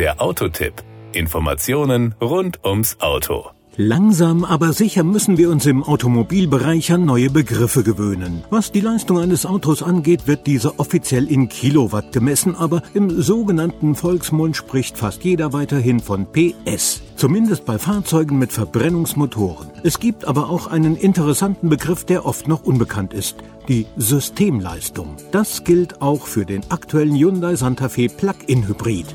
Der Autotipp. Informationen rund ums Auto. Langsam aber sicher müssen wir uns im Automobilbereich an neue Begriffe gewöhnen. Was die Leistung eines Autos angeht, wird diese offiziell in Kilowatt gemessen, aber im sogenannten Volksmund spricht fast jeder weiterhin von PS. Zumindest bei Fahrzeugen mit Verbrennungsmotoren. Es gibt aber auch einen interessanten Begriff, der oft noch unbekannt ist. Die Systemleistung. Das gilt auch für den aktuellen Hyundai Santa Fe Plug-in Hybrid.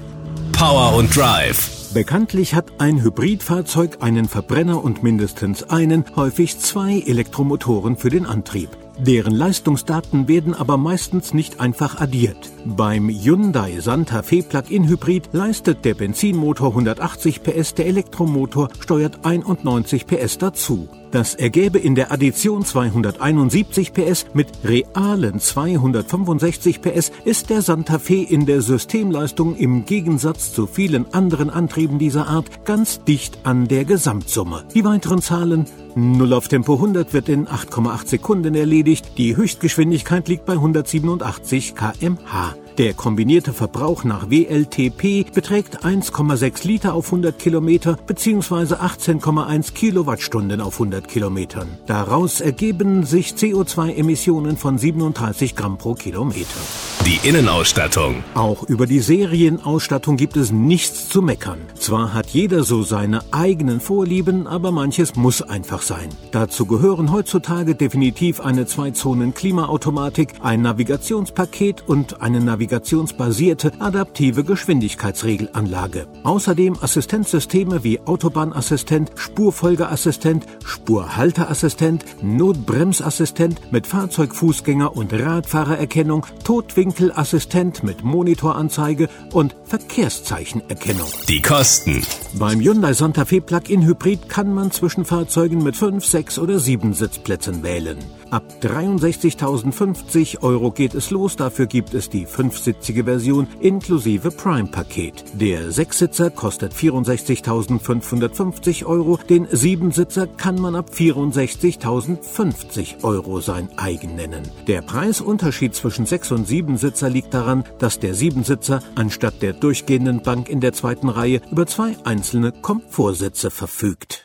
Power und Drive. Bekanntlich hat ein Hybridfahrzeug einen Verbrenner und mindestens einen, häufig zwei Elektromotoren für den Antrieb. Deren Leistungsdaten werden aber meistens nicht einfach addiert. Beim Hyundai Santa Fe Plug-in Hybrid leistet der Benzinmotor 180 PS, der Elektromotor steuert 91 PS dazu. Das ergäbe in der Addition 271 PS mit realen 265 PS ist der Santa Fe in der Systemleistung im Gegensatz zu vielen anderen Antrieben dieser Art ganz dicht an der Gesamtsumme. Die weiteren Zahlen 0 auf Tempo 100 wird in 8,8 Sekunden erledigt, die Höchstgeschwindigkeit liegt bei 187 kmh. Der kombinierte Verbrauch nach WLTP beträgt 1,6 Liter auf 100 Kilometer bzw. 18,1 Kilowattstunden auf 100 Kilometern. Daraus ergeben sich CO2-Emissionen von 37 Gramm pro Kilometer. Die Innenausstattung. Auch über die Serienausstattung gibt es nichts zu meckern. Zwar hat jeder so seine eigenen Vorlieben, aber manches muss einfach sein. Dazu gehören heutzutage definitiv eine Zwei-Zonen-Klimaautomatik, ein Navigationspaket und eine navigationsbasierte adaptive Geschwindigkeitsregelanlage. Außerdem Assistenzsysteme wie Autobahnassistent, Spurfolgeassistent, Spurhalteassistent, Notbremsassistent mit Fahrzeugfußgänger- und Radfahrererkennung, Totwinkelassistent mit Monitoranzeige und Verkehrszeichenerkennung. Die Kosten. Beim Hyundai Santa Fe Plug-in Hybrid kann man zwischen Fahrzeugen mit 5, 6 oder 7 Sitzplätzen wählen. Ab 63.050 Euro geht es los, dafür gibt es die fünfsitzige Version inklusive Prime-Paket. Der Sechssitzer kostet 64.550 Euro, den Siebensitzer kann man ab 64.050 Euro sein eigen nennen. Der Preisunterschied zwischen Sechs- und Siebensitzer liegt daran, dass der Siebensitzer anstatt der durchgehenden Bank in der zweiten Reihe über zwei einzelne Komfortsitze verfügt.